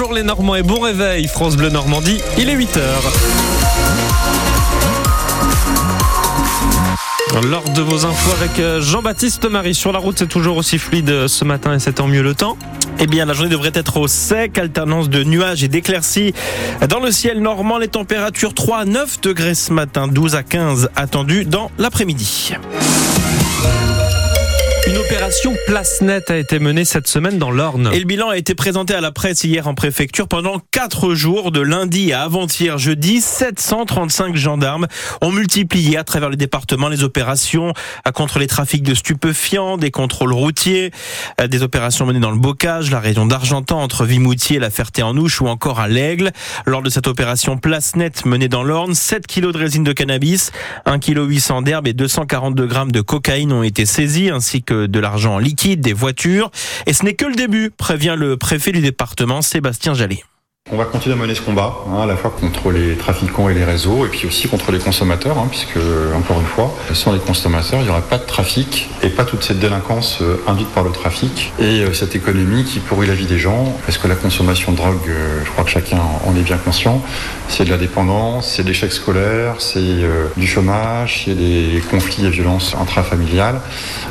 Bonjour les Normands et bon réveil, France Bleu Normandie, il est 8h. Lors de vos infos avec euh, Jean-Baptiste Marie, sur la route c'est toujours aussi fluide ce matin et c'est tant mieux le temps. Eh bien, la journée devrait être au sec, alternance de nuages et d'éclaircies. Dans le ciel normand, les températures 3 à 9 degrés ce matin, 12 à 15 attendues dans l'après-midi. Une opération place nette a été menée cette semaine dans l'Orne. Et le bilan a été présenté à la presse hier en préfecture pendant 4 jours, de lundi à avant-hier jeudi. 735 gendarmes ont multiplié à travers le département les opérations contre les trafics de stupéfiants, des contrôles routiers, euh, des opérations menées dans le Bocage, la région d'Argentan, entre Vimoutier, la Ferté-en-Ouche ou encore à l'Aigle. Lors de cette opération place nette menée dans l'Orne, 7 kilos de résine de cannabis, 1 kg 800 d'herbe et 242 grammes de cocaïne ont été saisis, ainsi que de l'argent liquide, des voitures. Et ce n'est que le début, prévient le préfet du département, Sébastien Jallet. On va continuer à mener ce combat, hein, à la fois contre les trafiquants et les réseaux, et puis aussi contre les consommateurs, hein, puisque, encore une fois, sans les consommateurs, il n'y aurait pas de trafic et pas toute cette délinquance euh, induite par le trafic et euh, cette économie qui pourrit la vie des gens, parce que la consommation de drogue, euh, je crois que chacun en est bien conscient, c'est de la dépendance, c'est de l'échec scolaire, c'est du chômage, c'est des conflits et violences intrafamiliales,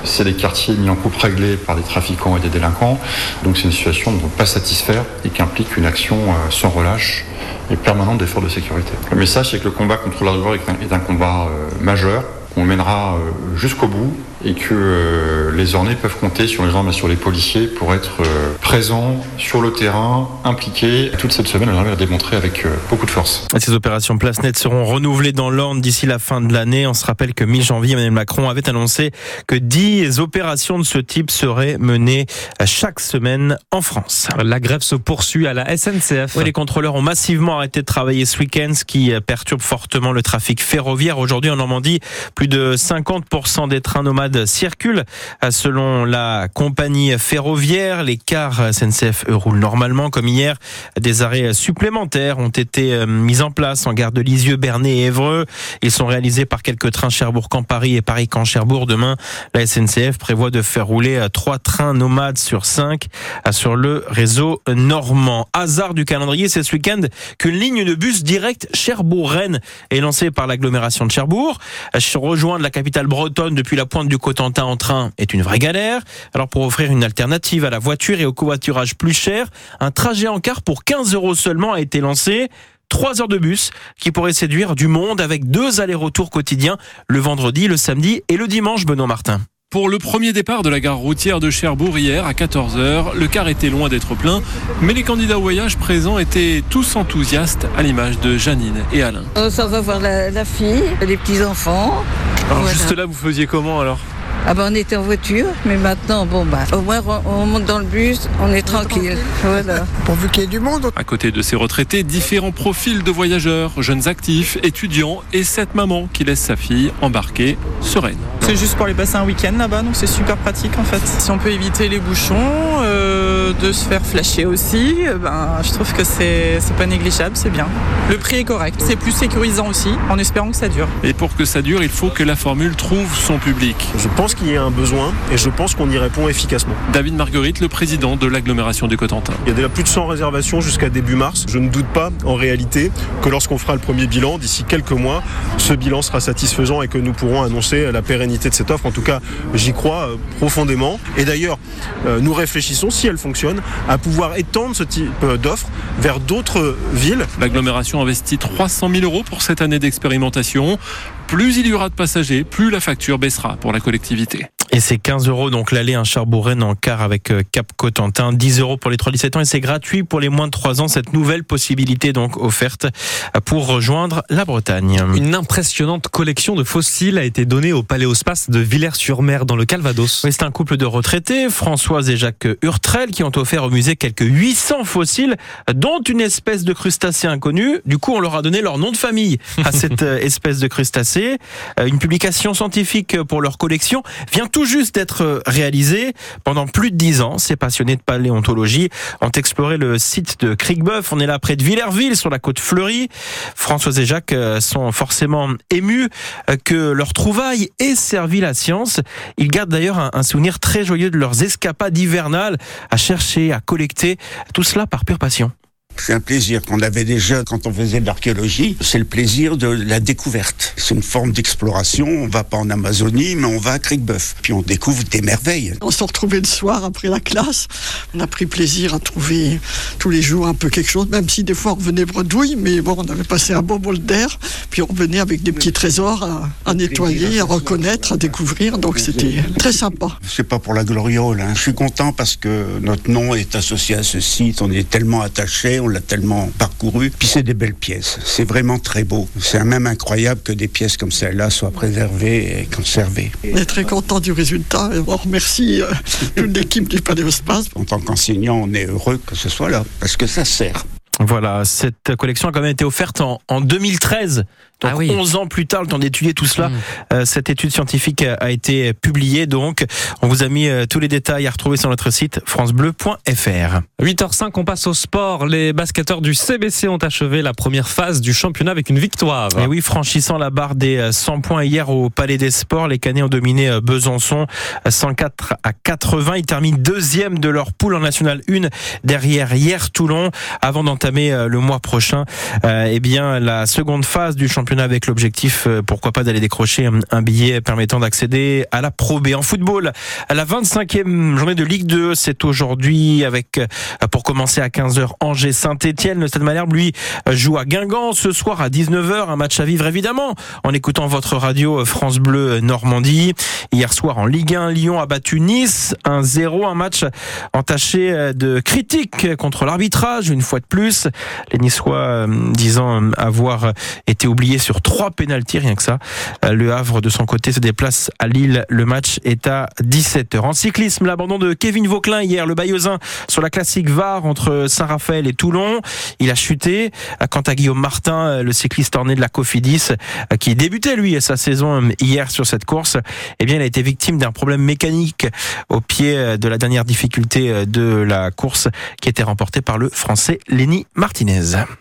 c'est des quartiers mis en coupe réglée par des trafiquants et des délinquants, donc c'est une situation dont on ne peut pas satisfaire et qui implique une action sans relâche et permanente d'efforts de sécurité. Le message, c'est que le combat contre la est un combat euh, majeur qu'on mènera euh, jusqu'au bout et que euh, les ornés peuvent compter sur les gendarmes et sur les policiers pour être euh, présents sur le terrain, impliqués. Toute cette semaine, on a démontré avec euh, beaucoup de force. Ces opérations place net seront renouvelées dans l'Orne d'ici la fin de l'année. On se rappelle que mi-janvier, Emmanuel Macron avait annoncé que 10 opérations de ce type seraient menées chaque semaine en France. La grève se poursuit à la SNCF. les contrôleurs ont massivement arrêté de travailler ce week-end, ce qui perturbe fortement le trafic ferroviaire. Aujourd'hui en Normandie, plus de 50% des trains nomades circulent. Selon la compagnie ferroviaire, les cars SNCF roulent normalement comme hier. Des arrêts supplémentaires ont été euh, mis en place en gare de Lisieux, Bernay et Évreux. Ils sont réalisés par quelques trains Cherbourg-Camp-Paris et Paris-Camp-Cherbourg. Demain, la SNCF prévoit de faire rouler euh, trois trains nomades sur cinq euh, sur le réseau normand. Hasard du calendrier, c'est ce week-end qu'une ligne de bus direct Cherbourg-Rennes est lancée par l'agglomération de Cherbourg. Rejoindre la capitale bretonne depuis la pointe du Cotentin en train est une vraie galère. Alors pour offrir une alternative à la voiture et au covoiturage plus cher, un trajet en car pour 15 euros seulement a été lancé. Trois heures de bus qui pourraient séduire du monde avec deux allers-retours quotidiens le vendredi, le samedi et le dimanche, Benoît Martin. Pour le premier départ de la gare routière de Cherbourg hier à 14h, le car était loin d'être plein, mais les candidats au voyage présents étaient tous enthousiastes à l'image de Janine et Alain. Oh, ça va voir la, fille, les petits-enfants. Alors juste là, vous faisiez comment alors? Ah ben on était en voiture, mais maintenant, bon bah, au moins on monte dans le bus, on est tranquille. Voilà. Pourvu qu'il y ait du monde. À côté de ces retraités, différents profils de voyageurs, jeunes actifs, étudiants et cette maman qui laisse sa fille embarquer sereine. C'est juste pour aller passer un week-end là-bas, donc c'est super pratique en fait. Si on peut éviter les bouchons, euh, de se faire flasher aussi, euh, ben, je trouve que c'est pas négligeable, c'est bien. Le prix est correct, c'est plus sécurisant aussi, en espérant que ça dure. Et pour que ça dure, il faut que la formule trouve son public. Je pense qu'il y a un besoin et je pense qu'on y répond efficacement. David Marguerite, le président de l'agglomération du Cotentin. Il y a déjà plus de 100 réservations jusqu'à début mars. Je ne doute pas en réalité que lorsqu'on fera le premier bilan, d'ici quelques mois, ce bilan sera satisfaisant et que nous pourrons annoncer la pérennité de cette offre. En tout cas, j'y crois euh, profondément. Et d'ailleurs, euh, nous réfléchissons, si elle fonctionne, à pouvoir étendre ce type euh, d'offre vers d'autres villes. L'agglomération investit 300 000 euros pour cette année d'expérimentation. Plus il y aura de passagers, plus la facture baissera pour la collectivité. Et c'est 15 euros donc l'aller un Cherbourg-Rennes en car avec euh, Cap Cotentin, 10 euros pour les 3-17 ans et c'est gratuit pour les moins de 3 ans. Cette nouvelle possibilité donc offerte pour rejoindre la Bretagne. Une impressionnante collection de fossiles a été donnée au Paléospace de Villers-sur-Mer dans le Calvados. c'est un couple de retraités, Françoise et Jacques Hurtrel, qui ont offert au musée quelques 800 fossiles, dont une espèce de crustacé inconnu. Du coup, on leur a donné leur nom de famille à cette euh, espèce de crustacé. Euh, une publication scientifique pour leur collection vient tout juste d'être réalisé. Pendant plus de dix ans, ces passionnés de paléontologie ont exploré le site de Cricbeuf. On est là près de Villerville, sur la côte fleurie. François et Jacques euh, sont forcément émus euh, que leur trouvaille ait servi la science. Ils gardent d'ailleurs un souvenir très joyeux de leurs escapades hivernales à chercher, à collecter, tout cela par pure passion. C'est un plaisir qu'on avait déjà quand on faisait de l'archéologie. C'est le plaisir de la découverte. C'est une forme d'exploration. On va pas en Amazonie, mais on va à Cricbeuf. Puis on découvre des merveilles. On se retrouvait le soir après la classe. On a pris plaisir à trouver tous les jours un peu quelque chose, même si des fois on revenait bredouille, mais bon, on avait passé un bon bol d'air. Puis on revenait avec des petits trésors à, à nettoyer, à reconnaître, à découvrir. Donc c'était très sympa. C'est pas pour la gloriole. Hein. Je suis content parce que notre nom est associé à ce site. On est tellement attaché, on l'a tellement parcouru. Puis c'est des belles pièces. C'est vraiment très beau. C'est même incroyable que des pièces comme celle-là soient préservées et conservées. On est très content du résultat et on remercie euh, toute l'équipe du Paléospace. En tant qu'enseignant, on est heureux que ce soit là parce que ça sert. Voilà, cette collection a quand même été offerte en, en 2013. Donc Ah oui. 11 ans plus tard, le temps d'étudier tout cela, Mm. euh, cette étude scientifique a, a été publiée. Donc, on vous a mis euh, tous les détails à retrouver sur notre site francebleu.fr. 8h05, on passe au sport. Les basketteurs du CBC ont achevé la première phase du championnat avec une victoire. Et oui, franchissant la barre des euh, 100 points hier au Palais des Sports, les Canets ont dominé euh, Besançon euh, 104 à 80. Ils terminent deuxième de leur poule en National 1 derrière hier Toulon avant d'entamer euh, le mois prochain euh, eh bien la seconde phase du championnat avec l'objectif euh, pourquoi pas d'aller décrocher un- billet permettant d'accéder à la Pro B en football. À la 25e journée de Ligue 2, c'est aujourd'hui avec euh, pour commencer à 15h Angers Saint-Étienne, le Stade Malherbe lui euh, joue à Guingamp ce soir à 19h, un match à vivre évidemment en écoutant votre radio France Bleu Normandie. Hier soir en Ligue 1, Lyon a battu Nice 1-0, un match entaché de critiques contre l'arbitrage une fois de plus. Les Niçois disant avoir été oubliés sur trois pénalties, rien que ça. Euh, Le Havre de son côté se déplace à Lille. Le match est à 17h. En cyclisme, l'abandon de Kevin Vauclin hier, le Bayeuxin sur la classique VAR entre Saint-Raphaël et Toulon. Il a chuté. Quant à Guillaume Martin, le cycliste orné de la Cofidis, qui débutait lui sa saison hier sur cette course, eh bien, il a été victime d'un problème mécanique au pied de la dernière difficulté de la course qui était remportée par le français Lenny Martinez.